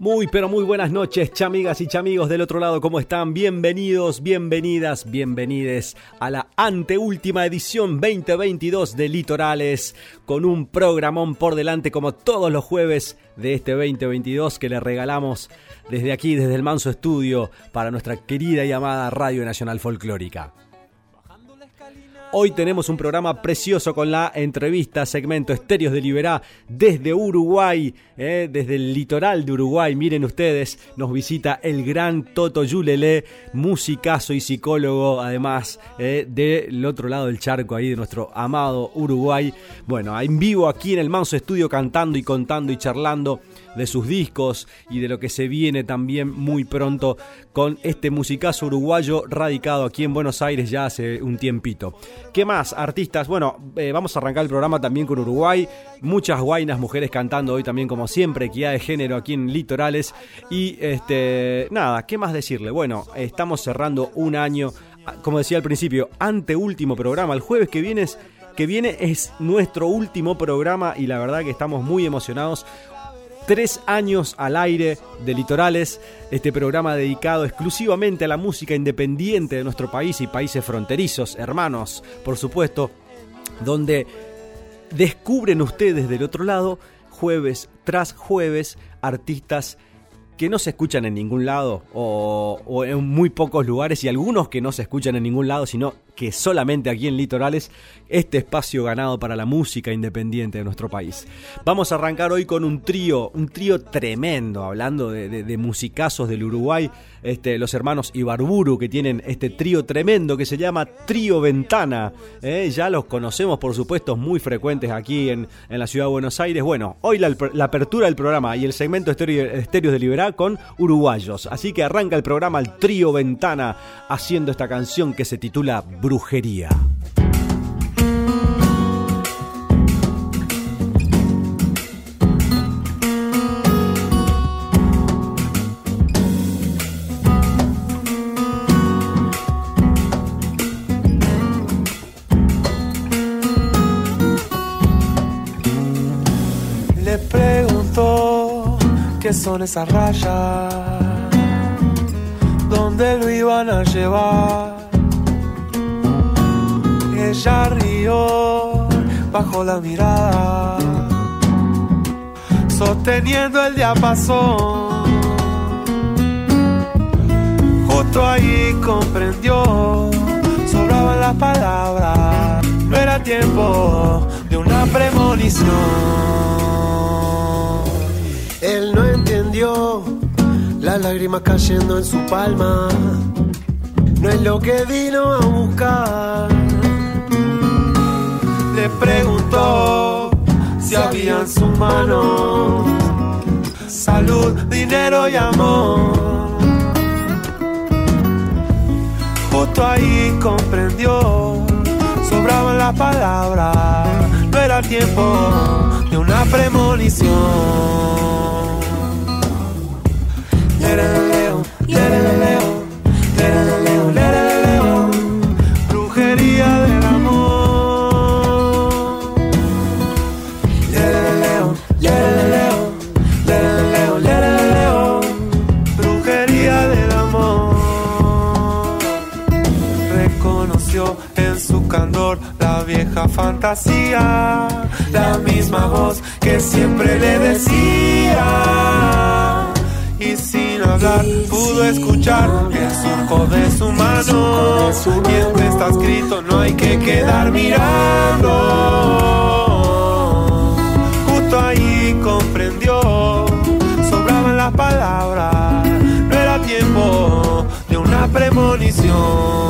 Muy, pero muy buenas noches, chamigas y chamigos del otro lado, ¿cómo están? Bienvenidos, bienvenidas, bienvenides a la anteúltima edición 2022 de Litorales, con un programón por delante como todos los jueves de este 2022 que le regalamos desde aquí, desde el Manso Estudio, para nuestra querida y amada Radio Nacional Folclórica. Hoy tenemos un programa precioso con la entrevista, segmento Estéreos de Liberá desde Uruguay, eh, desde el litoral de Uruguay. Miren ustedes, nos visita el gran Toto Yulele, musicazo y psicólogo, además eh, del otro lado del charco, ahí de nuestro amado Uruguay. Bueno, en vivo aquí en el Manso Estudio cantando y contando y charlando de sus discos y de lo que se viene también muy pronto con este musicazo uruguayo radicado aquí en Buenos Aires ya hace un tiempito. ¿Qué más? Artistas. Bueno, eh, vamos a arrancar el programa también con Uruguay. Muchas guainas mujeres cantando hoy también como siempre, equidad de género aquí en Litorales. Y este, nada, ¿qué más decirle? Bueno, estamos cerrando un año, como decía al principio, anteúltimo programa. El jueves que viene que viene es nuestro último programa y la verdad que estamos muy emocionados tres años al aire de Litorales, este programa dedicado exclusivamente a la música independiente de nuestro país y países fronterizos, hermanos, por supuesto, donde descubren ustedes del otro lado, jueves tras jueves, artistas que no se escuchan en ningún lado o, o, en muy pocos lugares y algunos que no se escuchan en ningún lado, sino que solamente aquí en Litorales este espacio ganado para la música independiente de nuestro país. Vamos a arrancar hoy con un trío, un trío tremendo, hablando de, musicazos del Uruguay, este, los hermanos Ibarburu que tienen este trío tremendo que se llama Trío Ventana. ¿eh? ya los conocemos, por supuesto, muy frecuentes aquí en, la ciudad de Buenos Aires. Bueno, hoy la, apertura del programa y el segmento Estéreos de Liberá con uruguayos. Así que arranca el programa el Trío Ventana haciendo esta canción que se titula brujería. Le preguntó qué son esas rayas, dónde lo iban a llevar ella rió bajo la mirada, sosteniendo el diapasón. Justo ahí comprendió, sobraban las palabras, no era tiempo de una premonición. Él no entendió las lágrimas cayendo en su palma, no es lo que vino a buscar le preguntó si había en su mano salud, dinero y amor. Justo ahí comprendió, sobraban las palabras, no era tiempo de una premonición. Fantasía, la misma voz que siempre le decía. Y sin hablar pudo escuchar el surco de su mano. Siempre está escrito, no hay que quedar mirando. Justo ahí comprendió, sobraban las palabras, no era tiempo de una premonición.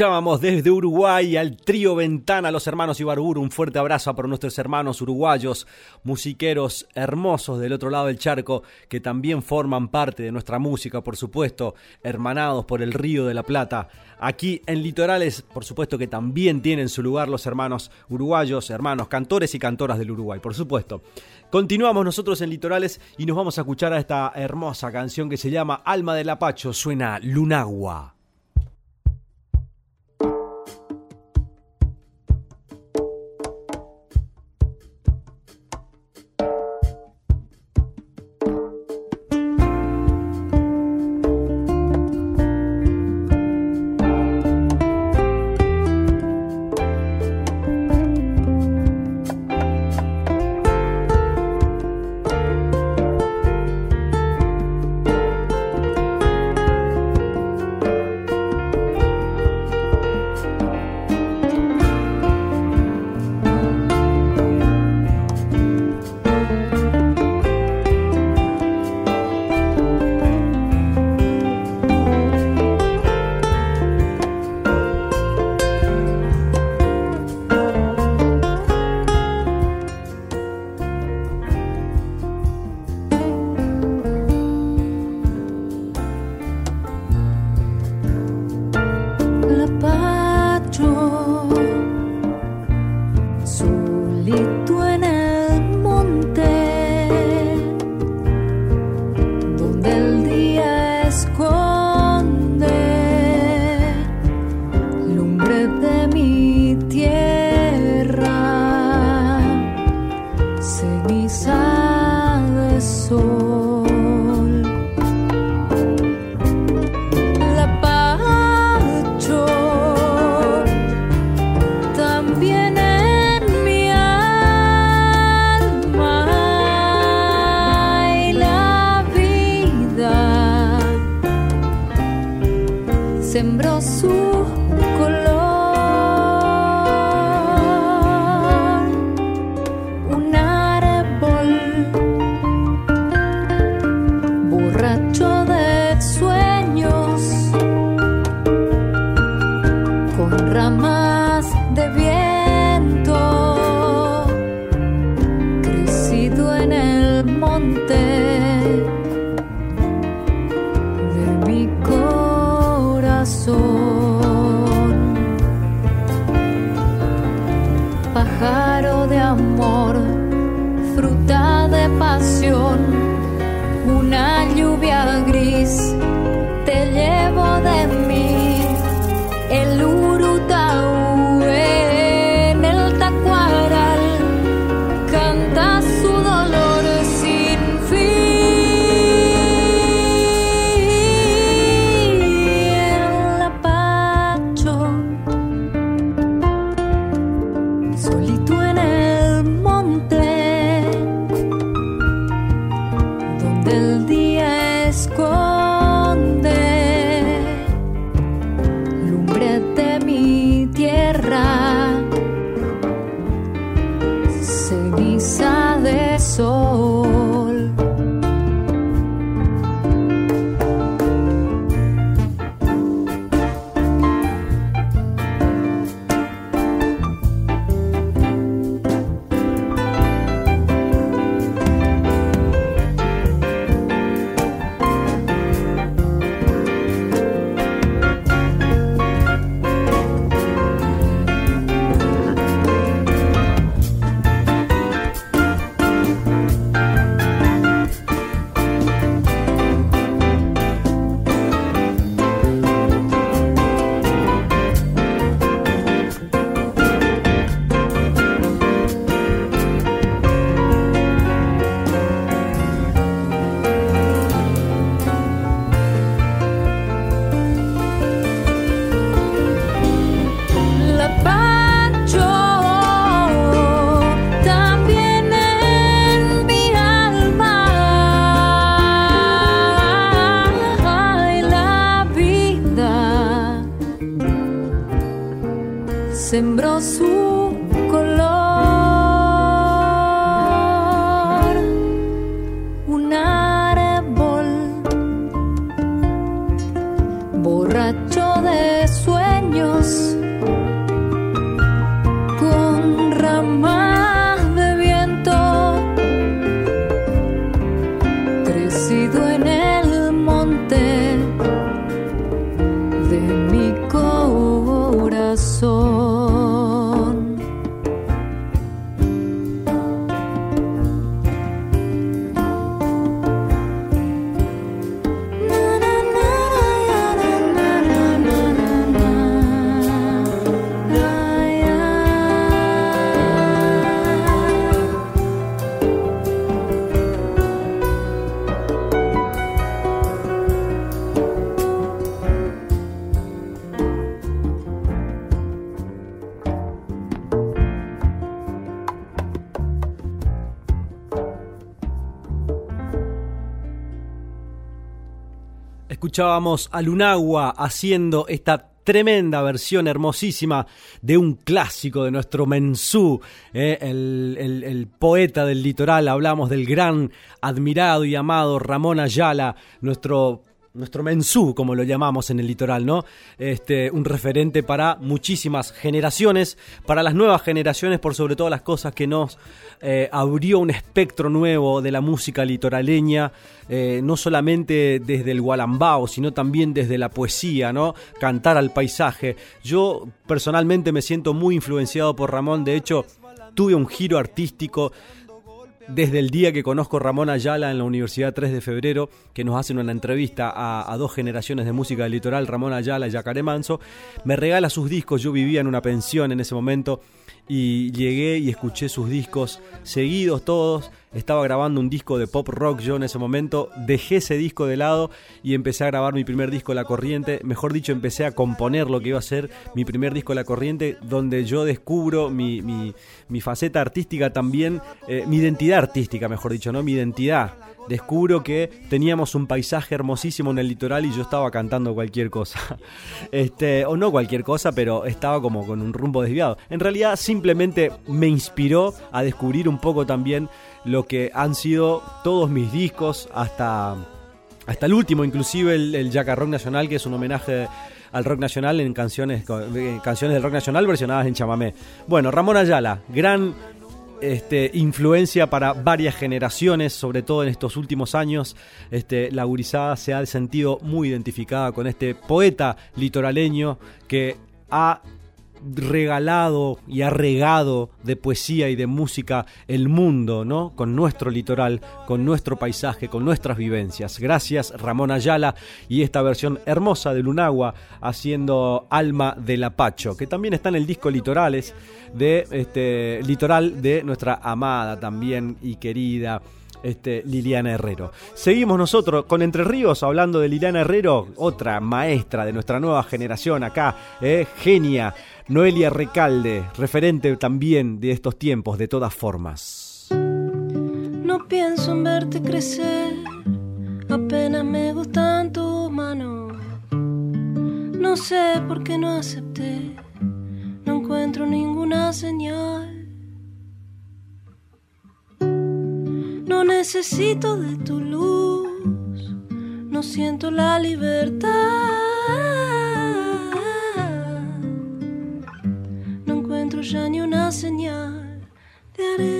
Escuchábamos desde Uruguay al trío Ventana, los hermanos Ibarburu. Un fuerte abrazo para nuestros hermanos uruguayos, musiqueros hermosos del otro lado del charco, que también forman parte de nuestra música, por supuesto, hermanados por el Río de la Plata. Aquí en Litorales, por supuesto que también tienen su lugar los hermanos uruguayos, hermanos cantores y cantoras del Uruguay, por supuesto. Continuamos nosotros en Litorales y nos vamos a escuchar a esta hermosa canción que se llama Alma del Apacho, suena Lunagua. sembró su escuchábamos a Lunagua haciendo esta tremenda versión hermosísima de un clásico de nuestro Mensú, eh, el, el, poeta del litoral. Hablamos del gran, admirado y amado Ramón Ayala, nuestro nuestro mensú, como lo llamamos en el litoral, ¿no? Este, un referente para muchísimas generaciones, para las nuevas generaciones, por sobre todas las cosas que nos eh, abrió un espectro nuevo de la música litoraleña, eh, no solamente desde el gualambao, sino también desde la poesía, ¿no? Cantar al paisaje. Yo personalmente me siento muy influenciado por Ramón, de hecho, tuve un giro artístico desde el día que conozco a Ramón Ayala en la Universidad 3 de Febrero, que nos hacen una entrevista a, dos generaciones de música del litoral, Ramón Ayala y Yacaré Manso, me regala sus discos, yo vivía en una pensión en ese momento y llegué y escuché sus discos seguidos todos. Estaba grabando un disco de pop rock yo en ese momento, dejé ese disco de lado y empecé a grabar mi primer disco La Corriente, mejor dicho, empecé a componer lo que iba a ser mi primer disco La Corriente, donde yo descubro mi, mi, faceta artística también, eh, mi identidad artística, mejor dicho, ¿no? Mi identidad descubro que teníamos un paisaje hermosísimo en el litoral y yo estaba cantando cualquier cosa. Este, o no cualquier cosa, pero estaba como con un rumbo desviado. En realidad simplemente me inspiró a descubrir un poco también lo que han sido todos mis discos hasta, hasta el último, inclusive el, el Rock Nacional, que es un homenaje al rock nacional en canciones, eh, canciones del rock nacional versionadas en chamamé. Bueno, Ramón Ayala, gran este, influencia para varias generaciones, sobre todo en estos últimos años. Este, la gurizada se ha sentido muy identificada con este poeta litoraleño que ha regalado y ha regado de poesía y de música el mundo, ¿no? Con nuestro litoral, con nuestro paisaje, con nuestras vivencias. Gracias Ramón Ayala y esta versión hermosa de Lunagua haciendo Alma del Apacho, que también está en el disco Litorales de este litoral de nuestra amada también y querida este, Liliana Herrero. Seguimos nosotros con Entre Ríos hablando de Liliana Herrero, otra maestra de nuestra nueva generación acá, eh, genia, Noelia Recalde, referente también de estos tiempos, de todas formas. No pienso en verte crecer, apenas me gustan tus manos. No sé por qué no acepté, no encuentro ninguna señal. No necesito de tu luz, no siento la libertad. ya ni una señal de arena.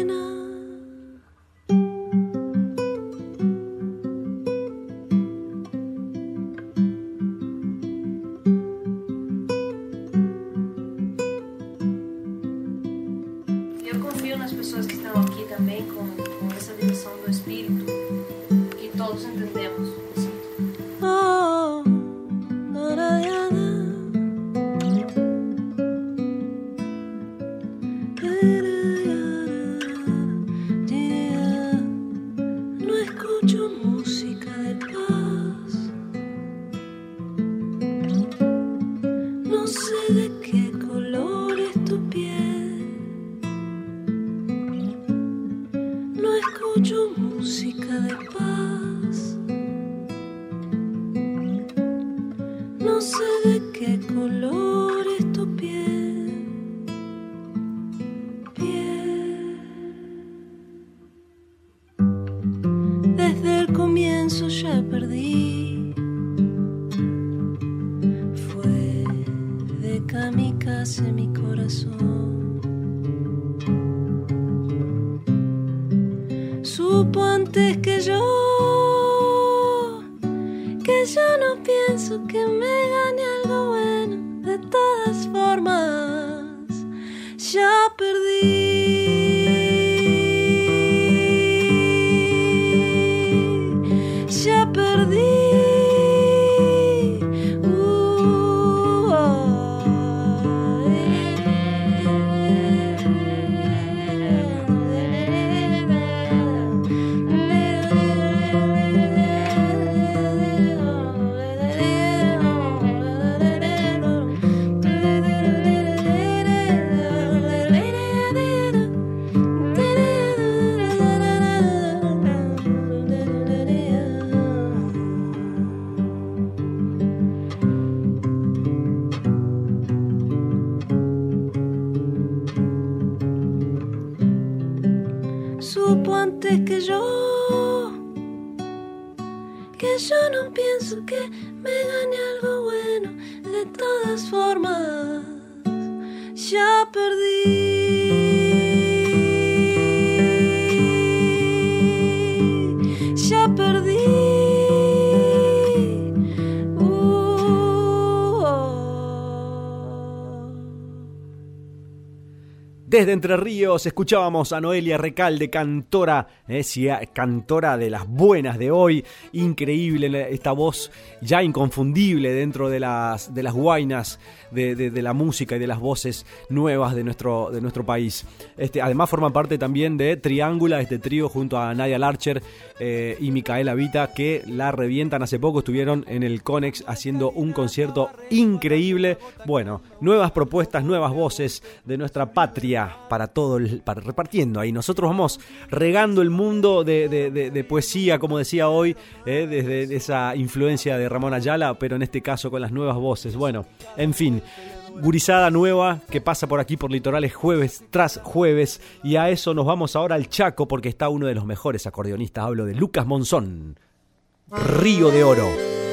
supo antes que yo que yo no pienso que me gane algo bueno de todas formas. Ya perdí Desde Entre Ríos escuchábamos a Noelia Recalde, cantora, eh, cantora de las buenas de hoy. Increíble esta voz ya inconfundible dentro de las, de las guainas de, la música y de las voces nuevas de nuestro, de nuestro país. Este, además forma parte también de Triángula, este trío junto a Nadia Larcher eh, y Micaela Vita que la revientan hace poco, estuvieron en el Conex haciendo un concierto increíble. Bueno, nuevas propuestas, nuevas voces de nuestra patria para todo, el, repartiendo ahí. Nosotros vamos regando el mundo de, poesía, como decía hoy, eh, desde esa influencia de Ramón Ayala, pero en este caso con las nuevas voces. Bueno, en fin. Gurizada nueva que pasa por aquí por litorales jueves tras jueves y a eso nos vamos ahora al Chaco porque está uno de los mejores acordeonistas, hablo de Lucas Monzón, Río de Oro.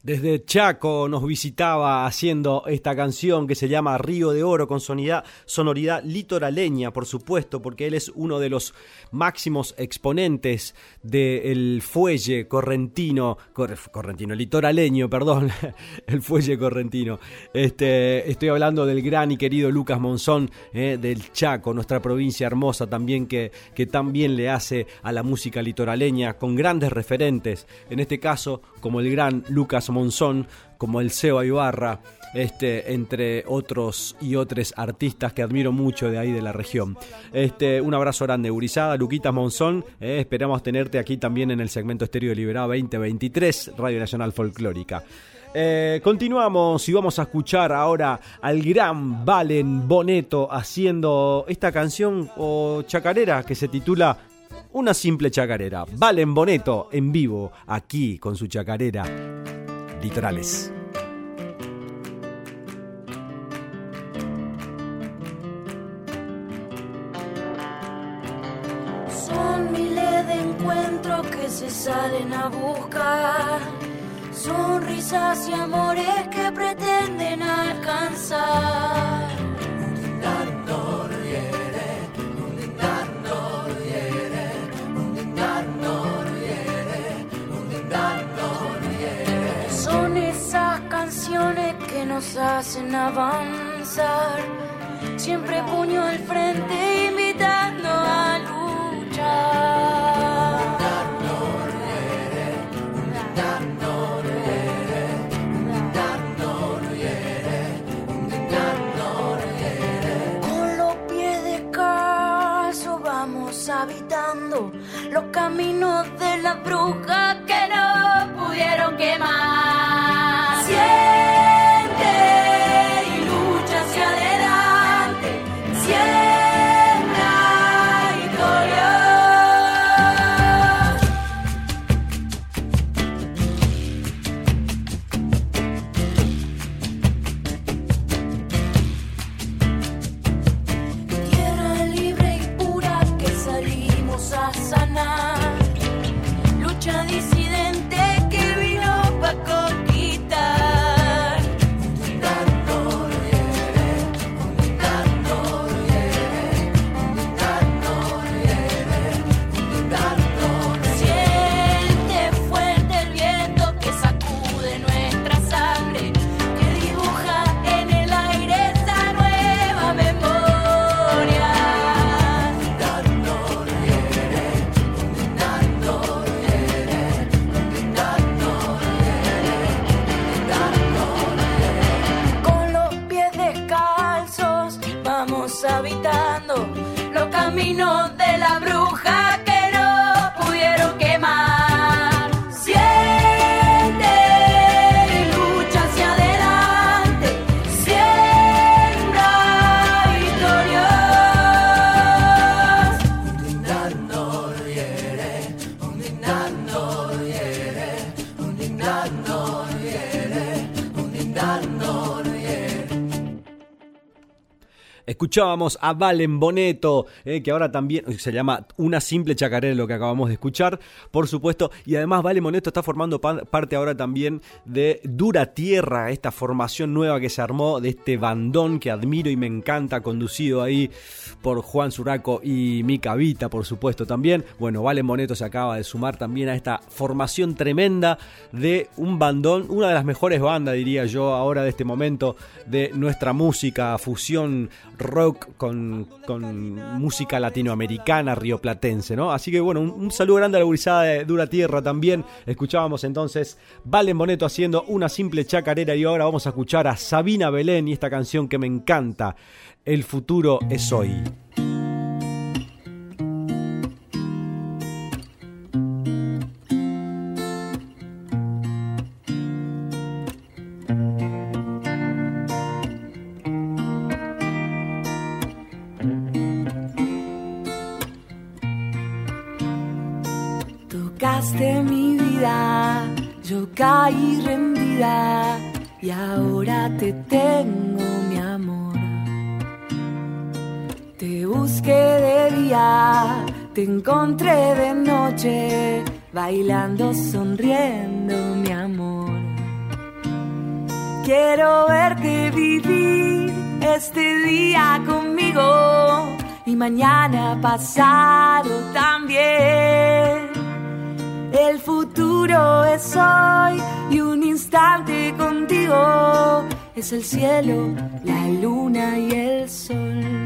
Desde Chaco nos visitaba haciendo esta canción que se llama Río de Oro con sonoridad, sonoridad litoraleña, por supuesto, porque él es uno de los máximos exponentes del fuelle correntino, correntino, litoraleño, perdón, el fuelle correntino. Este, estoy hablando del gran y querido Lucas Monzón eh, del Chaco, nuestra provincia hermosa también que, que tan bien le hace a la música litoraleña, con grandes referentes, en este caso como el gran Lucas Monzón como el Seba Ibarra, este, entre otros y otros artistas que admiro mucho de ahí de la región. Este, un abrazo grande, Urizada, Luquita Monzón, eh, esperamos tenerte aquí también en el segmento Estéreo Liberado 2023, Radio Nacional Folclórica. Eh, continuamos y vamos a escuchar ahora al gran Valen Boneto haciendo esta canción o chacarera que se titula Una simple chacarera. Valen Boneto en vivo aquí con su chacarera litorales. Son miles de encuentros que se salen a buscar, sonrisas y amores que pretenden alcanzar. Nos hacen avanzar. Siempre puño al frente Escuchábamos a Valen Boneto, eh, que ahora también se llama Una simple chacarera, lo que acabamos de escuchar, por supuesto. Y además Valen Boneto está formando parte ahora también de Dura Tierra, esta formación nueva que se armó de este bandón que admiro y me encanta, conducido ahí por Juan Suraco y Mica Vita, por supuesto también. Bueno, Valen Boneto se acaba de sumar también a esta formación tremenda de un bandón, una de las mejores bandas, diría yo, ahora de este momento de nuestra música, fusión rock con, música latinoamericana, rioplatense, ¿no? Así que bueno, un, saludo grande a la gurizada de Dura Tierra también. Escuchábamos entonces Valen Boneto haciendo una simple chacarera y ahora vamos a escuchar a Sabina Belén y esta canción que me encanta, El futuro es hoy. Caí rendida y ahora te tengo mi amor. Te busqué de día, te encontré de noche, bailando, sonriendo mi amor. Quiero verte vivir este día conmigo y mañana pasado también. El futuro es hoy y un instante contigo es el cielo, la luna y el sol.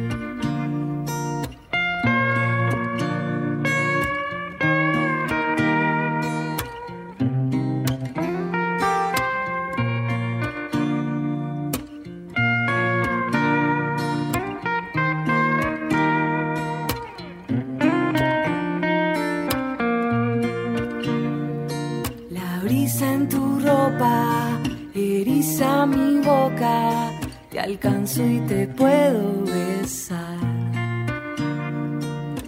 Y te puedo besar.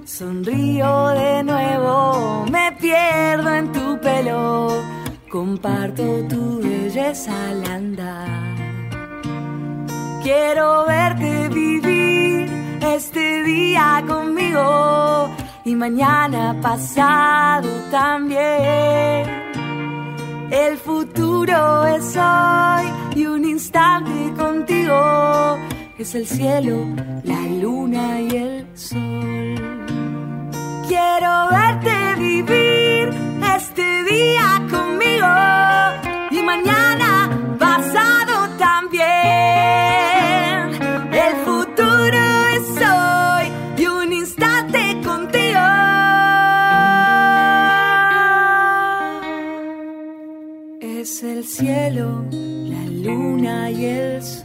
Sonrío de nuevo, me pierdo en tu pelo, comparto tu belleza al andar. Quiero verte vivir este día conmigo y mañana pasado también. El futuro es hoy y un instante contigo es el cielo, la luna y el sol. Quiero verte vivir este día conmigo y mañana pasado también. El futuro es hoy y un instante contigo. Es el cielo luna y el sol.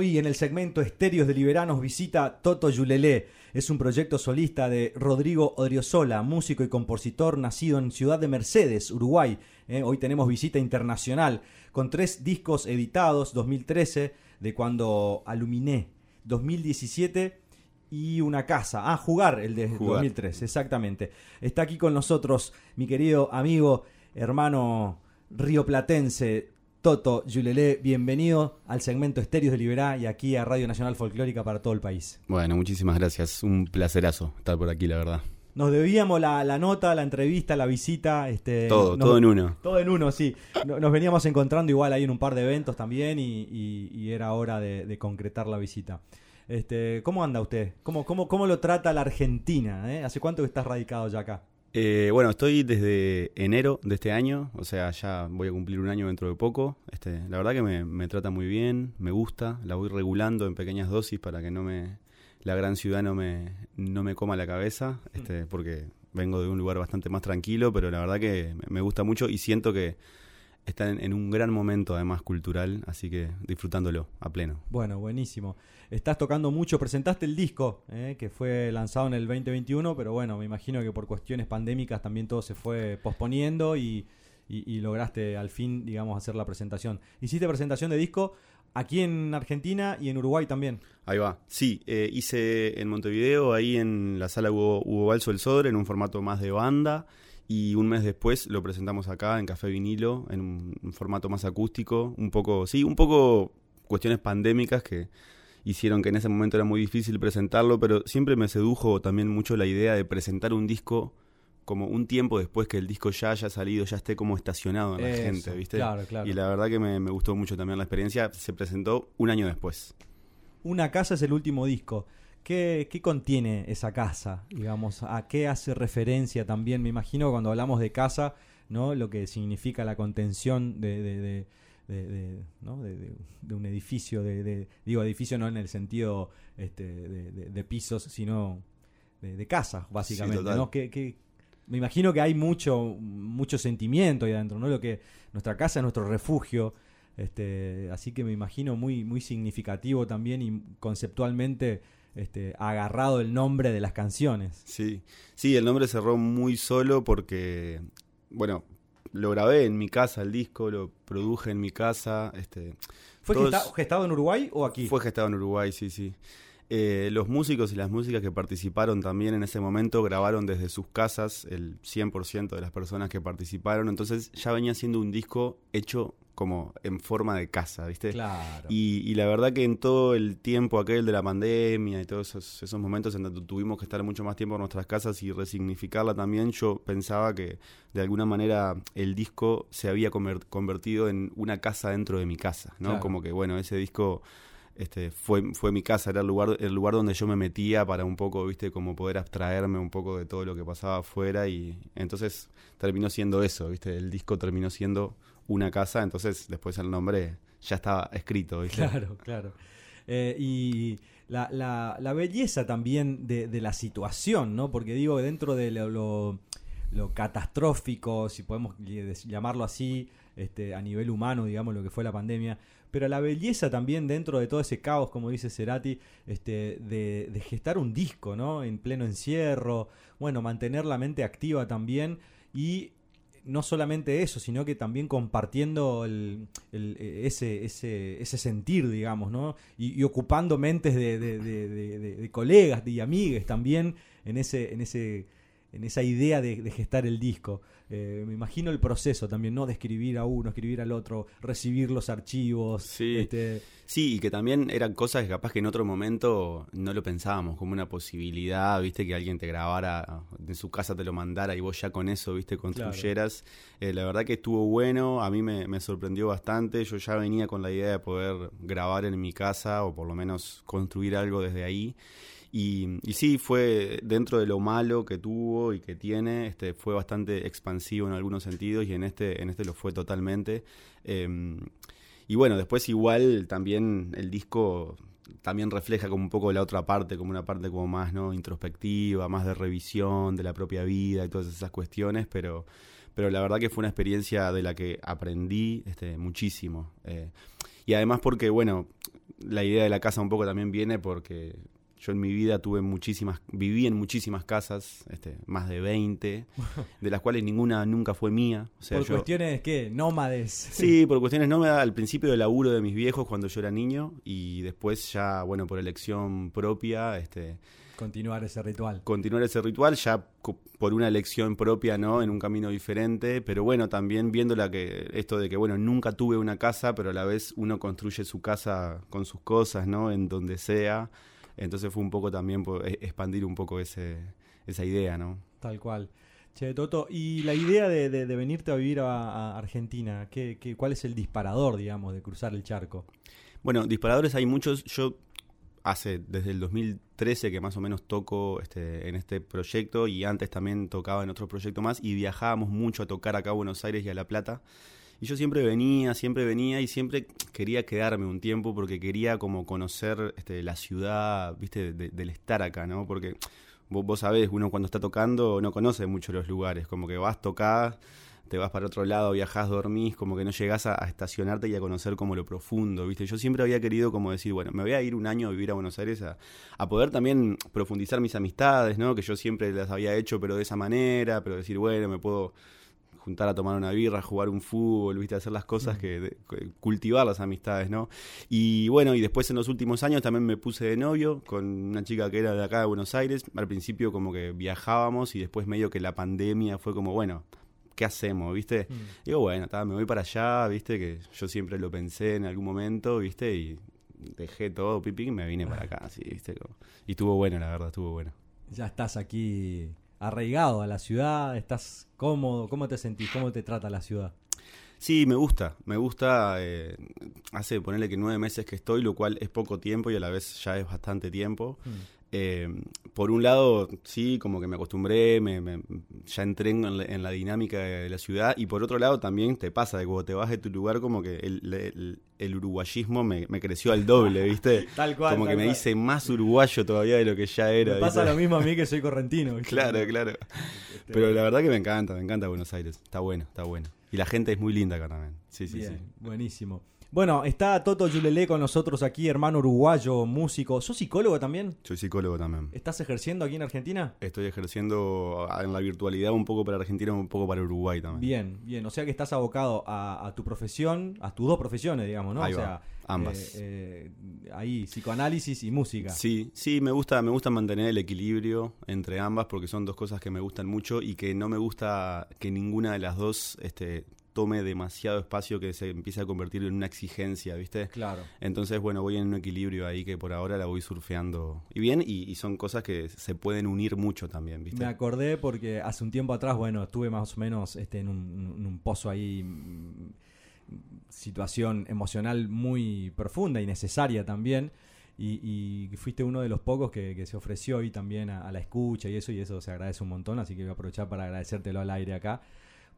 Hoy en el segmento Estéreos de Liberanos visita Toto Yulelé. Es un proyecto solista de Rodrigo Odriozola, músico y compositor nacido en Ciudad de Mercedes, Uruguay. Eh, hoy tenemos visita internacional con tres discos editados, 2013, de cuando aluminé, 2017 y una casa. Ah, jugar, el de 2003, exactamente. Está aquí con nosotros mi querido amigo, hermano rioplatense, Toto Yulelé. Bienvenido al segmento Estéreos de Liberá y aquí a Radio Nacional Folclórica para todo el país. Bueno, muchísimas gracias. Un placerazo estar por aquí, la verdad. Nos debíamos la, nota, la entrevista, la visita. Este, todo, todo en uno. Todo en uno, sí. Nos veníamos encontrando igual ahí en un par de eventos también y, era hora de concretar la visita. Este, ¿Cómo anda usted? ¿Cómo, cómo, cómo lo trata la Argentina? Eh? ¿Hace cuánto que estás radicado ya acá? Eh, bueno, estoy desde enero de este año, o sea, ya voy a cumplir un año dentro de poco. Este, la verdad que me, trata muy bien, me gusta, la voy regulando en pequeñas dosis para que no me la gran ciudad no me, no me coma la cabeza, este, porque vengo de un lugar bastante más tranquilo, pero la verdad que me gusta mucho y siento que está en, un gran momento además cultural, así que disfrutándolo a pleno. Bueno, buenísimo. Estás tocando mucho, presentaste el disco eh, que fue lanzado en el 2021, pero bueno, me imagino que por cuestiones pandémicas también todo se fue posponiendo y, lograste al fin, digamos, hacer la presentación. Hiciste presentación de disco aquí en Argentina y en Uruguay también. Ahí va. Sí, eh, hice en Montevideo, ahí en la sala Hugo, Hugo Balso el Sodre, en un formato más de banda y un mes después lo presentamos acá en Café Vinilo, en un, formato más acústico, un poco, sí, un poco cuestiones pandémicas que hicieron que en ese momento era muy difícil presentarlo, pero siempre me sedujo también mucho la idea de presentar un disco como un tiempo después que el disco ya haya salido, ya esté como estacionado en la gente, ¿viste? Claro, claro. Y la verdad que me, me gustó mucho también la experiencia, se presentó un año después. Una casa es el último disco. ¿Qué, contiene esa casa? Digamos, ¿a qué hace referencia también? Me imagino cuando hablamos de casa, ¿no? Lo que significa la contención de, de, de, ¿no? de, un edificio, de, digo edificio no en el sentido este, de, pisos, sino de, casa, básicamente. ¿no? Que, me imagino que hay mucho, mucho sentimiento ahí adentro, ¿no? Lo que nuestra casa es nuestro refugio. Este, así que me imagino muy, muy significativo también y conceptualmente este, agarrado el nombre de las canciones. Sí, sí, el nombre cerró muy solo porque, bueno, lo grabé en mi casa el disco, lo produje en mi casa. Este, ¿Fue gestado en Uruguay o aquí? Fue gestado en Uruguay, sí, sí. Eh, los músicos y las músicas que participaron también en ese momento grabaron desde sus casas, el 100% de las personas que participaron, entonces ya venía siendo un disco hecho como en forma de casa, ¿viste? Claro. Y, y la verdad que en todo el tiempo aquel de la pandemia y todos esos, esos momentos en donde tuvimos que estar mucho más tiempo en nuestras casas y resignificarla también, yo pensaba que de alguna manera el disco se había conver- convertido en una casa dentro de mi casa, ¿no? Claro. Como que, bueno, ese disco este, fue, fue mi casa, era el lugar, el lugar donde yo me metía para un poco, viste, como poder abstraerme un poco de todo lo que pasaba afuera y entonces terminó siendo eso, viste, el disco terminó siendo una casa, entonces después el nombre ya estaba escrito. Claro, claro. Eh, y la, la- belleza también de, de la situación, ¿no? Porque digo, dentro de lo, lo- catastrófico, si podemos ll- llamarlo así, este, a nivel humano, digamos, lo que fue la pandemia, pero la belleza también dentro de todo ese caos, como dice Cerati, este, de, de gestar un disco, ¿no? En pleno encierro, bueno, mantener la mente activa también y no solamente eso, sino que también compartiendo el, el- eh, ese, ese, ese sentir, digamos, ¿no? Y, ocupando mentes de- de- de- de colegas y amigues también en ese, en ese, en esa idea de, de gestar el disco. Eh, me imagino el proceso también, ¿no? De escribir a uno, escribir al otro, recibir los archivos. Sí. este, Sí, y que también eran cosas que capaz que en otro momento no lo pensábamos como una posibilidad, viste, que alguien te grabara en su casa, te lo mandara y vos ya con eso, viste, construyeras. Eh, la verdad que estuvo bueno, a mí me, me sorprendió bastante, yo ya venía con la idea de poder grabar en mi casa o por lo menos construir algo desde ahí. Y, sí, fue dentro de lo malo que tuvo y que tiene, este, fue bastante expansivo en algunos sentidos y en este, en este lo fue totalmente. Em, y bueno, después igual también el disco también refleja como un poco la otra parte, como una parte como más no introspectiva, más de revisión de la propia vida y todas esas cuestiones, pero, pero la verdad que fue una experiencia de la que aprendí este, muchísimo. Eh, y además porque, bueno, la idea de la casa un poco también viene porque yo en mi vida tuve muchísimas, viví en muchísimas casas, este, más de 20, de las cuales ninguna nunca fue mía. O sea, por yo, cuestiones, ¿qué? Nómades. Sí, por cuestiones da al principio del laburo de mis viejos cuando yo era niño y después ya, bueno, por elección propia, este, Continuar ese ritual. continuar ese ritual ya por una elección propia, ¿no? En un camino diferente, pero bueno, también viendo la que esto de que bueno, nunca tuve una casa, pero a la vez uno construye su casa con sus cosas, ¿no? En donde sea. Entonces fue un poco también por e- expandir un poco ese esa idea, ¿no? Tal cual. Che, Toto, y la idea de, de- de venirte a vivir a, a Argentina, ¿qué, qué, cuál es el disparador, digamos, de cruzar el charco? Bueno, disparadores hay muchos. Yo hace desde el 2013 que más o menos toco este, en este proyecto y antes también tocaba en otro proyecto más y viajábamos mucho a tocar acá a Buenos Aires y a La Plata. Y yo siempre venía, siempre venía y siempre quería quedarme un tiempo porque quería como conocer este, la ciudad, viste, de- del estar acá, ¿no? Porque vos, vos sabés, uno cuando está tocando no conoce mucho los lugares, como que vas, tocás, te vas para otro lado, viajás, dormís, como que no llegás a, a estacionarte y a conocer como lo profundo, ¿viste? Yo siempre había querido como decir, bueno, me voy a ir un año a vivir a Buenos Aires a, a poder también profundizar mis amistades, ¿no? Que yo siempre las había hecho, pero de esa manera, pero decir, bueno, me puedo juntar a tomar una birra, jugar un fútbol, viste, hacer las cosas que, de- que- cultivar las amistades, ¿no? Y bueno, y después en los últimos años también me puse de novio con una chica que era de acá de Buenos Aires. Al principio como que viajábamos y después medio que la pandemia fue como, bueno, ¿qué hacemos, viste? Digo, bueno, me voy para allá, viste, que yo siempre lo pensé en algún momento, viste, y dejé todo, pipi, y me vine para acá, así, viste. como- Y estuvo bueno, la verdad, estuvo bueno. Ya estás aquí arraigado a la ciudad, estás cómodo, ¿cómo te sentís? ¿Cómo te trata la ciudad? Sí, me gusta, me gusta. eh, hace ponerle que nueve meses que estoy, lo cual es poco tiempo y a la vez ya es bastante tiempo. Eh, por un lado, sí, como que me acostumbré, me, me- ya entré en la, en la dinámica de la ciudad y por otro lado también te pasa de cuando te vas de tu lugar como que el, el- el uruguayismo me, me creció al doble, ¿viste? Tal cual, Como que me hice más uruguayo todavía de lo que ya era. Me pasa ¿viste? lo mismo a mí que soy correntino. ¿viste? Claro, claro. Pero la verdad que me encanta, me encanta Buenos Aires. Está bueno, está bueno. Y la gente es muy linda acá también. Sí, sí, Bien, sí. buenísimo. Bueno, está Toto Yulelé con nosotros aquí, hermano uruguayo, músico. ¿Sos psicólogo también? Soy psicólogo también. ¿Estás ejerciendo aquí en Argentina? Estoy ejerciendo en la virtualidad un poco para Argentina, un poco para Uruguay también. Bien, bien. O sea que estás abocado a, a tu profesión, a tus dos profesiones, digamos, ¿no? Ahí o va, sea, ambas. eh, eh, ahí, psicoanálisis y música. Sí, sí, me gusta, me gusta mantener el equilibrio entre ambas porque son dos cosas que me gustan mucho y que no me gusta que ninguna de las dos este, tome demasiado espacio que se empiece a convertir en una exigencia, ¿viste? Claro. Entonces, bueno, voy en un equilibrio ahí que por ahora la voy surfeando. Y bien, y, y son cosas que se pueden unir mucho también, ¿viste? Me acordé porque hace un tiempo atrás, bueno, estuve más o menos este, en, un, en un pozo ahí, mm, situación emocional muy profunda y necesaria también. Y, y fuiste uno de los pocos que, que se ofreció hoy también a, a la escucha y eso, y eso se agradece un montón, así que voy a aprovechar para agradecértelo al aire acá,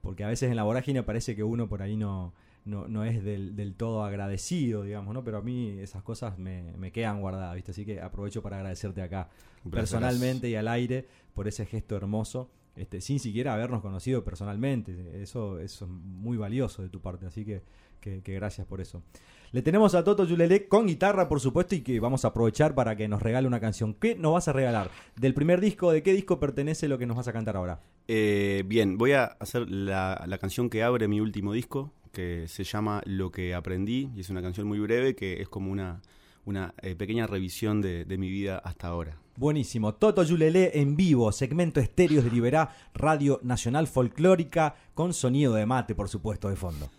porque a veces en la vorágine parece que uno por ahí no, no, no es del, del todo agradecido, digamos, ¿no? Pero a mí esas cosas me, me quedan guardadas, ¿viste? Así que aprovecho para agradecerte acá, personalmente y al aire, por ese gesto hermoso. Este, sin siquiera habernos conocido personalmente. Eso, eso es muy valioso de tu parte, así que, que, que gracias por eso. Le tenemos a Toto Yulele con guitarra, por supuesto, y que vamos a aprovechar para que nos regale una canción. ¿Qué nos vas a regalar? ¿Del primer disco? ¿De qué disco pertenece lo que nos vas a cantar ahora? Eh, bien, voy a hacer la, la canción que abre mi último disco, que se llama Lo que aprendí, y es una canción muy breve que es como una, una eh, pequeña revisión de, mi vida hasta ahora. Buenísimo. Toto Yulele en vivo, segmento estéreos de Liberá, Radio Nacional Folclórica, con sonido de mate, por supuesto, de fondo.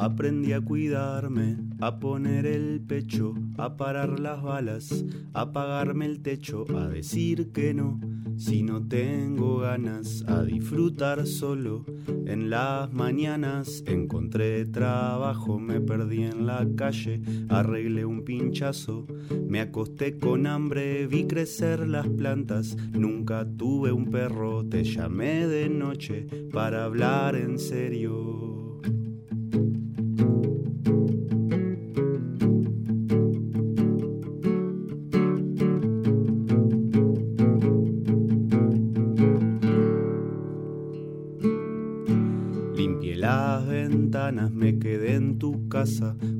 Aprendí a cuidarme, a poner el pecho, a parar las balas, a apagarme el techo, a decir que no, si no tengo ganas, a disfrutar solo. En las mañanas encontré trabajo, me perdí en la calle, arreglé un pinchazo, me acosté con hambre, vi crecer las plantas, nunca tuve un perro, te llamé de noche para hablar en serio.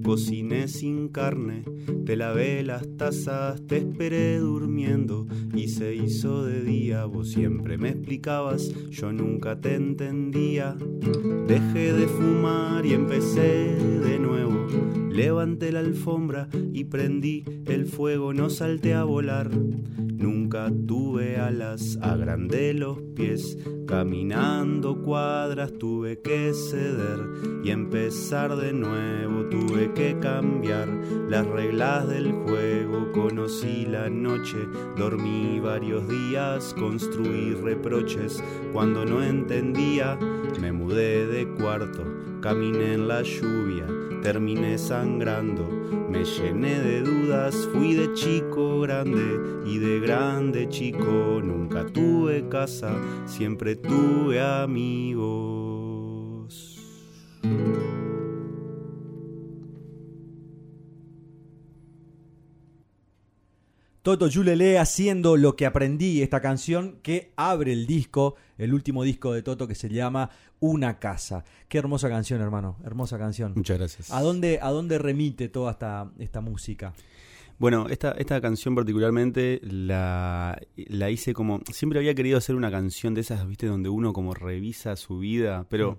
Cociné sin carne, te lavé las tazas, te esperé durmiendo y se hizo de día. Vos siempre me explicabas, yo nunca te entendía. Dejé de fumar y empecé de nuevo. Levanté la alfombra y prendí el fuego, no salté a volar. Nunca tuve alas, agrandé los pies, caminando cuadras tuve que ceder y empezar de nuevo, tuve que cambiar las reglas del juego, conocí la noche, dormí varios días, construí reproches. Cuando no entendía, me mudé de cuarto, caminé en la lluvia, terminé sangrando, me llené de dudas, fui de chico grande y de grande chico, nunca tuve casa, siempre tuve amigos. Toto Yulele haciendo lo que aprendí, esta canción que abre el disco, el último disco de Toto que se llama Una casa. Qué hermosa canción, hermano, hermosa canción. Muchas gracias. ¿A dónde, a dónde remite toda esta, esta música? Bueno, esta, esta canción particularmente la, la hice como... Siempre había querido hacer una canción de esas, viste, donde uno como revisa su vida, pero...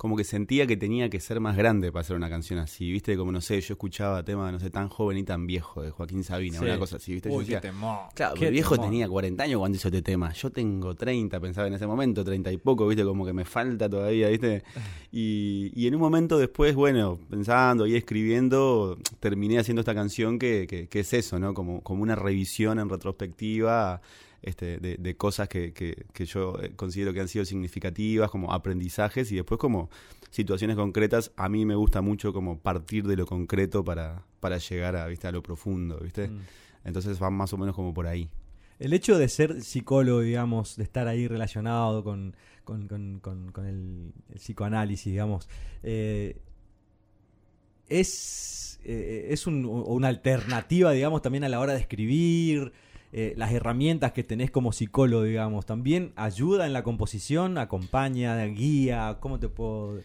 como que sentía que tenía que ser más grande para hacer una canción así, ¿viste? Como no sé, yo escuchaba temas, no sé, tan joven y tan viejo de Joaquín Sabina, Sí. una cosa así, ¿viste? Yo Uy, decía, temón. claro, Qué el viejo tenía 40 años cuando hizo este tema. Yo tengo 30, pensaba en ese momento, 30 y poco, ¿viste? Como que me falta todavía, ¿viste? Y, y en un momento después, bueno, pensando y escribiendo, terminé haciendo esta canción que, que, que es eso, ¿no? Como, como una revisión en retrospectiva este, de, de cosas que, que, que yo eh, considero que han sido significativas, como aprendizajes y después como situaciones concretas. A mí me gusta mucho como partir de lo concreto para, para llegar a, ¿viste? a lo profundo, ¿viste? Mm. Entonces van más o menos como por ahí. El hecho de ser psicólogo, digamos, de estar ahí relacionado con, con, con- con- con el, el psicoanálisis, digamos, eh, es, eh, es un- una alternativa, digamos, también a la hora de escribir. Eh, las herramientas que tenés como psicólogo, digamos, también ayuda en la composición, acompaña, guía, ¿cómo te puedo...?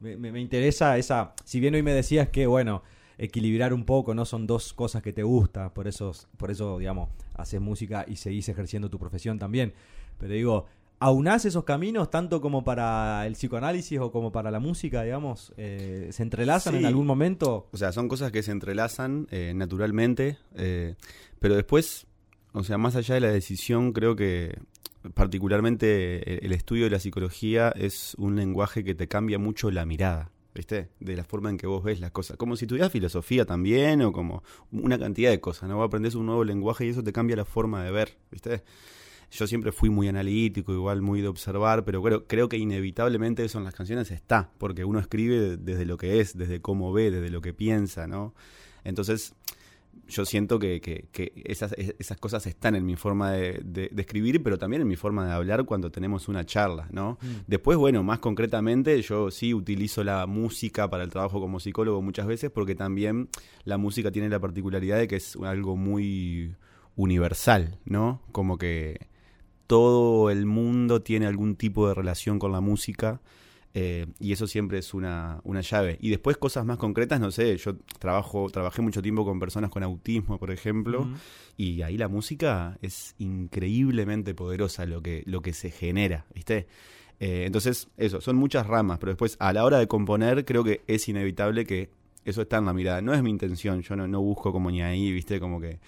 Me, me- me interesa esa... Si bien hoy me decías que, bueno, equilibrar un poco, no son dos cosas que te gustan, por eso, por eso digamos, haces música y seguís ejerciendo tu profesión también. Pero digo, ¿aunás esos caminos tanto como para el psicoanálisis o como para la música, digamos? Eh, ¿Se entrelazan Sí. en algún momento? O sea, son cosas que se entrelazan eh, naturalmente, eh, pero después, o sea, más allá de la decisión, creo que particularmente el estudio de la psicología es un lenguaje que te cambia mucho la mirada. ¿Viste? De la forma en que vos ves las cosas. Como si estudias filosofía también, o como una cantidad de cosas, ¿no? Vos aprendés un nuevo lenguaje y eso te cambia la forma de ver, ¿viste? Yo siempre fui muy analítico, igual muy de observar, pero creo, creo que inevitablemente eso en las canciones está, porque uno escribe desde lo que es, desde cómo ve, desde lo que piensa, ¿no? Entonces, yo siento que, que, esas, esas, cosas están en mi forma de, escribir, pero también en mi forma de hablar cuando tenemos una charla, ¿no? Mm. Después, bueno, más concretamente, yo sí utilizo la música para el trabajo como psicólogo muchas veces, porque también la música tiene la particularidad de que es algo muy universal, ¿no? Como que todo el mundo tiene algún tipo de relación con la música eh, y eso siempre es una, una, llave. Y después cosas más concretas, no sé, yo trabajo, trabajé mucho tiempo con personas con autismo, por ejemplo, y ahí la música es increíblemente poderosa lo que, lo que se genera, ¿viste? Eh, entonces, eso, son muchas ramas, pero después a la hora de componer creo que es inevitable que eso está en la mirada. No es mi intención, yo no, no busco como ni ahí, ¿viste? Como que,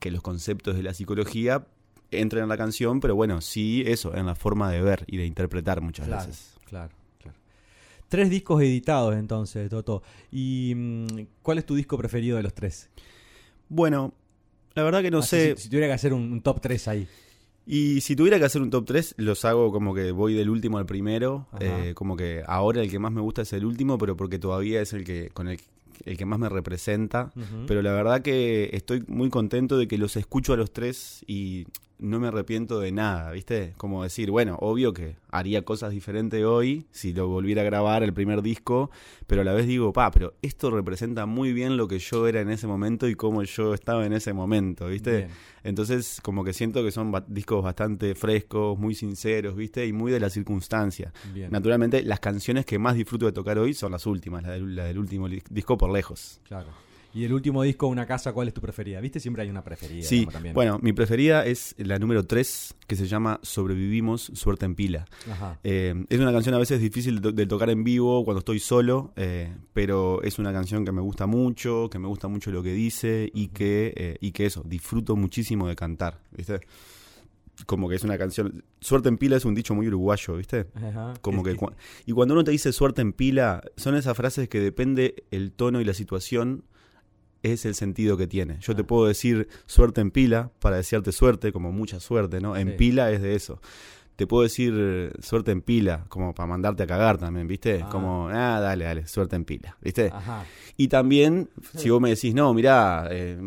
que los conceptos de la psicología entren en la canción, pero bueno, sí eso, en la forma de ver y de interpretar muchas veces. Claro. Tres discos editados entonces, Toto. ¿Y mm, cuál es tu disco preferido de los tres? Bueno, la verdad que no sé. Si, tuviera que hacer un, top 3 ahí. Y si tuviera que hacer un top 3, los hago como que voy del último al primero. Eh, como que ahora el que más me gusta es el último, pero porque todavía es el que con el, el que más me representa. Pero la verdad que estoy muy contento de que los escucho a los tres y no me arrepiento de nada, ¿viste? Como decir, bueno, obvio que haría cosas diferentes hoy si lo volviera a grabar el primer disco, pero a la vez digo, pa, pero esto representa muy bien lo que yo era en ese momento y cómo yo estaba en ese momento, ¿viste? Entonces, como que siento que son discos bastante frescos, muy sinceros, ¿viste? Y muy de la circunstancia. Naturalmente, las canciones que más disfruto de tocar hoy son las últimas, la la del último disco por lejos. Claro. Y el último disco, Una Casa, ¿cuál es tu preferida? ¿Viste? Siempre hay una preferida. Sí, bueno, mi preferida es la número 3, que se llama Sobrevivimos, Suerte en Pila. Eh, es una canción a veces difícil de, tocar en vivo cuando estoy solo, eh, pero es una canción que me gusta mucho, que me gusta mucho lo que dice y que, eh, y que eso, disfruto muchísimo de cantar, ¿viste? como que es una canción. Suerte en pila es un dicho muy uruguayo, ¿viste? Como que y cuando uno te dice suerte en pila, son esas frases que depende el tono y la situación es el sentido que tiene. Yo te puedo decir suerte en pila para desearte suerte, como mucha suerte, ¿no? En pila es de eso. Te puedo decir suerte en pila, como para mandarte a cagar también, ¿viste? Ah. Como, ah, dale, dale, suerte en pila, ¿viste? Y también, si vos me decís, no, mirá, eh,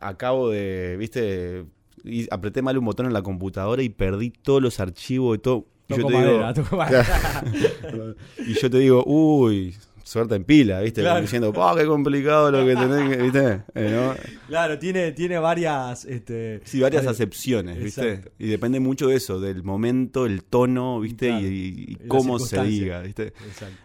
acabo de, ¿viste? Y apreté mal un botón en la computadora y perdí todos los archivos y todo. Y yo, te digo, y yo te digo, uy, suerte en pila, ¿viste? Diciendo, ¡oh, qué complicado lo que tenés! ¿Viste? Eh, claro, tiene, tiene varias. Este, sí, varias acepciones, ¿viste? Y depende mucho de eso, del momento, el tono, ¿viste? Y, cómo se diga, ¿viste?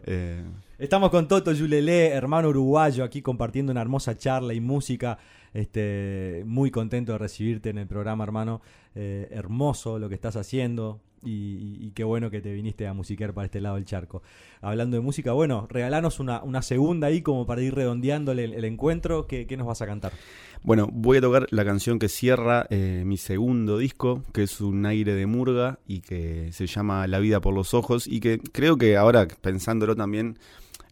Eh, Estamos con Toto Yulele, hermano uruguayo, aquí compartiendo una hermosa charla y música. Este, muy contento de recibirte en el programa, hermano. Eh, hermoso lo que estás haciendo y, qué bueno que te viniste a musiquear para este lado del charco. Hablando de música, bueno, regalanos una, una segunda ahí como para ir redondeándole el, encuentro. ¿Qué, nos vas a cantar? Bueno, voy a tocar la canción que cierra eh, mi segundo disco, que es un aire de murga y que se llama La vida por los ojos y que creo que ahora pensándolo también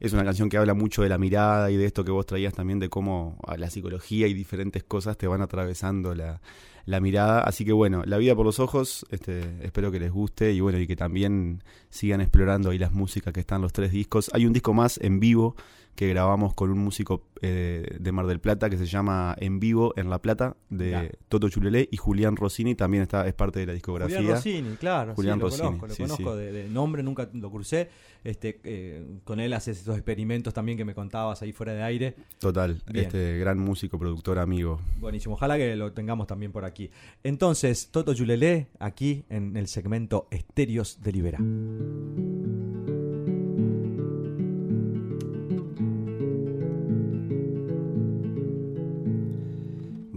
es una canción que habla mucho de la mirada y de esto que vos traías también, de cómo la psicología y diferentes cosas te van atravesando la, la mirada. Así que bueno, La vida por los ojos, este, espero que les guste y bueno, y que también sigan explorando ahí las músicas que están los tres discos. Hay un disco más en vivo que grabamos con un músico eh, de Mar del Plata que se llama En Vivo en La Plata, de Toto Chulelé, y Julián Rossini también está es parte de la discografía. Julián Rossini, claro, Julián lo conozco, lo conozco de, nombre, nunca lo crucé. Este, eh, con él haces estos experimentos también que me contabas ahí fuera de aire. Total, este gran músico, productor, amigo. Buenísimo, ojalá que lo tengamos también por aquí. Entonces, Toto Chulelé, aquí en el segmento Estéreos de Libera.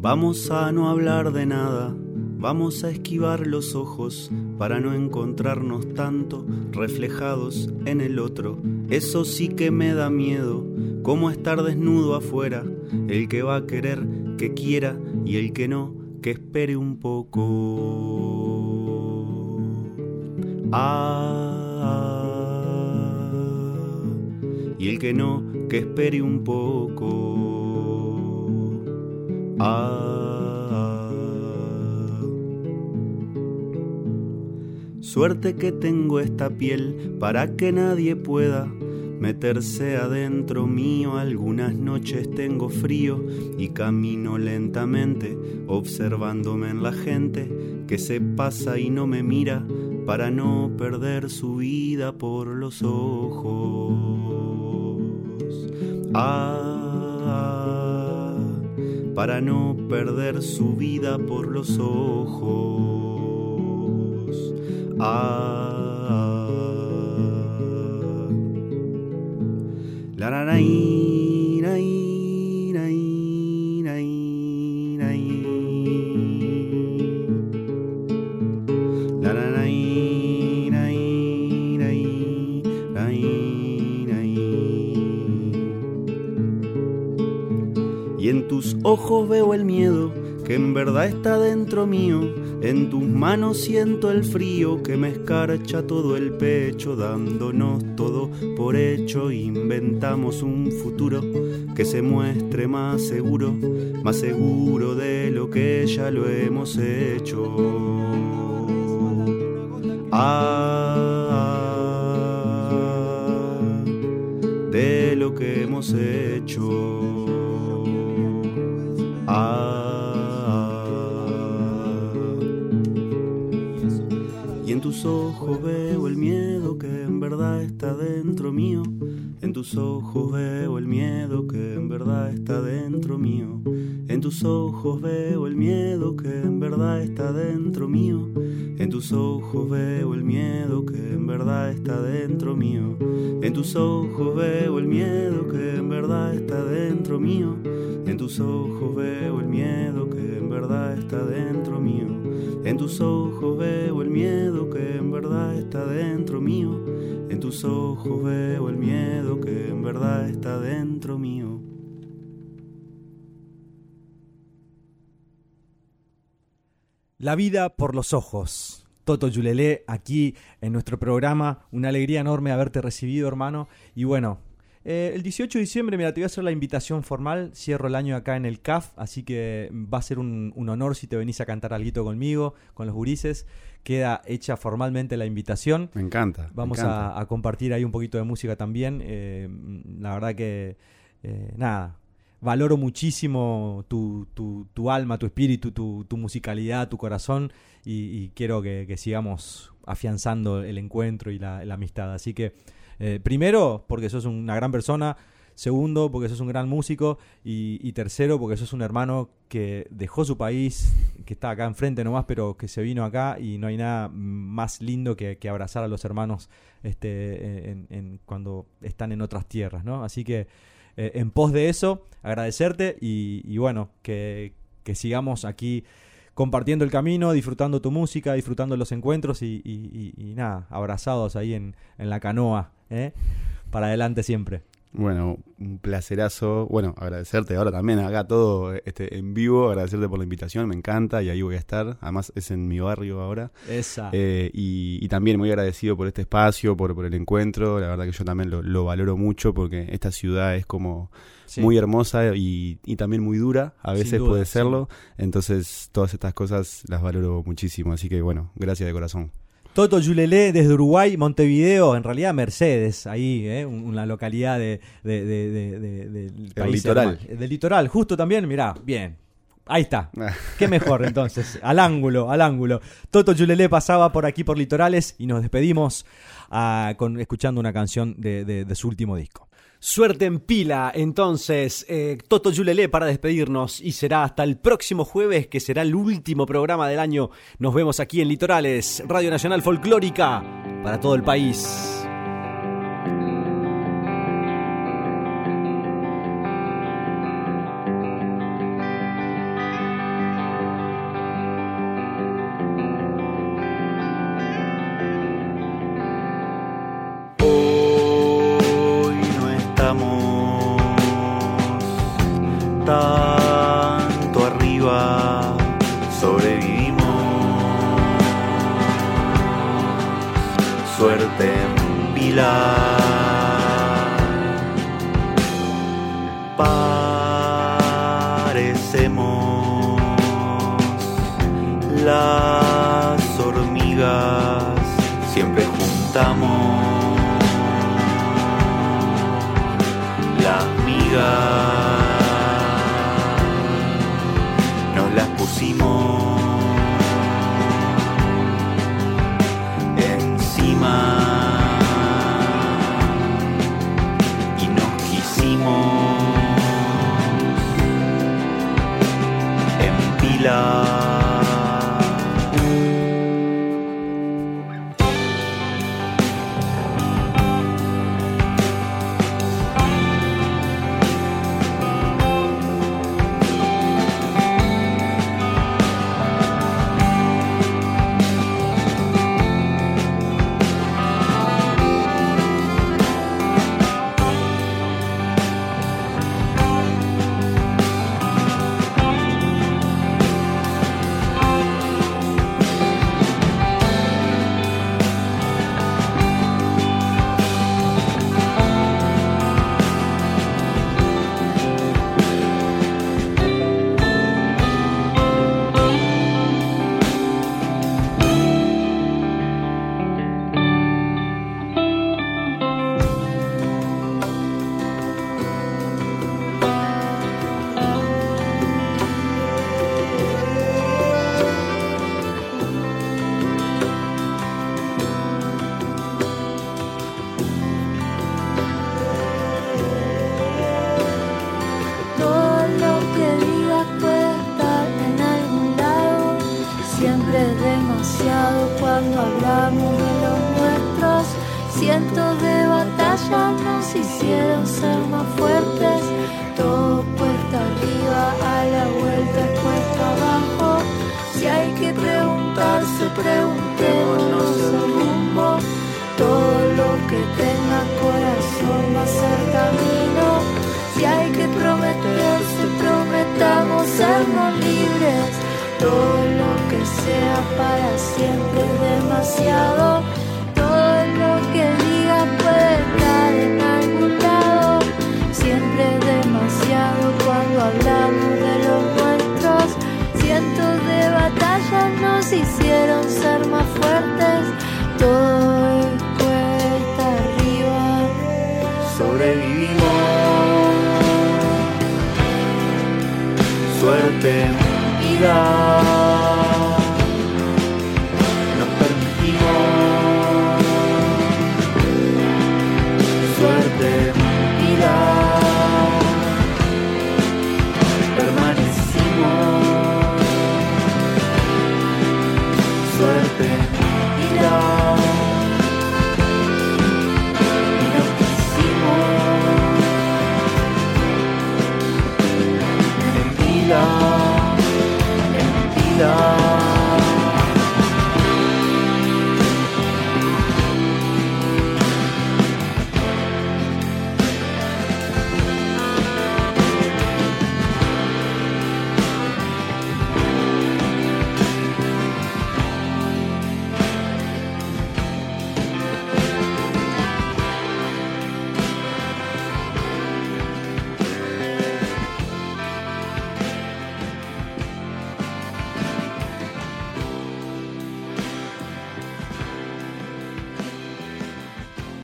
Vamos a no hablar de nada, vamos a esquivar los ojos para no encontrarnos tanto reflejados en el otro. Eso sí que me da miedo, como estar desnudo afuera, el que va a querer que quiera y el que no, que espere un poco. Ah, y el que no, que espere un poco. Ah, suerte que tengo esta piel para que nadie pueda meterse adentro mío. Algunas noches tengo frío y camino lentamente, observándome en la gente que se pasa y no me mira para no perder su vida por los ojos. Ah, para no perder su vida por los ojos. Ah, la verdad está dentro mío. En tus manos siento el frío que me escarcha todo el pecho, dándonos todo por hecho. Inventamos un futuro que se muestre más seguro, más seguro de lo que ya lo hemos hecho. Ah, de lo que hemos hecho. Tus ojos veo el miedo que en verdad está dentro mío. En tus ojos veo el miedo que en verdad está dentro mío. En tus ojos veo el miedo que en verdad está dentro mío. En tus ojos veo el miedo que en verdad está dentro mío. En tus ojos veo el miedo que en verdad está dentro mío. En tus ojos veo el miedo que en verdad está dentro mío. En tus ojos veo está dentro mío. En tus ojos veo el miedo que en verdad está dentro mío. La vida por los ojos. Toto Yulelé, aquí en nuestro programa. Una alegría enorme haberte recibido, hermano. Y bueno, eh, el 18 de diciembre, mira, te voy a hacer la invitación formal. Cierro el año acá en el CAF, así que va a ser un, un honor si te venís a cantar algo conmigo, con los gurises. Queda hecha formalmente la invitación. Me encanta. Vamos me encanta. A, a compartir ahí un poquito de música también. Eh, la verdad que, eh, nada, valoro muchísimo tu, tu, tu alma, tu espíritu, tu, tu musicalidad, tu corazón y, y quiero que, que sigamos afianzando el encuentro y la, la amistad. Así que, eh, primero, porque sos una gran persona. Segundo, porque sos un gran músico. Y, tercero, porque sos un hermano que dejó su país, que está acá enfrente nomás, pero que se vino acá y no hay nada más lindo que, abrazar a los hermanos este, en, en, cuando están en otras tierras, ¿no? Así que eh, en pos de eso, agradecerte y, bueno, que, sigamos aquí compartiendo el camino, disfrutando tu música, disfrutando los encuentros y, y, y nada, abrazados ahí en, en la canoa, ¿eh? para adelante siempre. Bueno, un placerazo. Bueno, agradecerte ahora también acá todo este en vivo, agradecerte por la invitación, me encanta y ahí voy a estar. Además es en mi barrio ahora. Esa. Eh, y, y, también muy agradecido por este espacio, por, por el encuentro. La verdad que yo también lo, lo valoro mucho porque esta ciudad es como sí. muy hermosa y, y, también muy dura. A veces duda, puede serlo. Sí. Entonces todas estas cosas las valoro muchísimo. Así que bueno, gracias de corazón. Toto Yulelé desde Uruguay, Montevideo, en realidad Mercedes, ahí, ¿eh? una localidad de, de, de, del país. litoral. Del litoral, justo también, mirá, bien. Ahí está. Qué mejor entonces. Al ángulo, al ángulo. Toto Yulelé pasaba por aquí por litorales y nos despedimos uh, con, escuchando una canción de su último disco. Suerte en pila, entonces, eh, Toto Yulelé para despedirnos y será hasta el próximo jueves, que será el último programa del año. Nos vemos aquí en Litorales, Radio Nacional Folclórica, para todo el país. demasiado. Todo lo que diga puede estar en algún lado. Siempre es demasiado cuando hablamos de los nuestros. Cientos de batallas nos hicieron ser más fuertes. Todo es cuesta arriba. Sobrevivimos. Suerte, vida.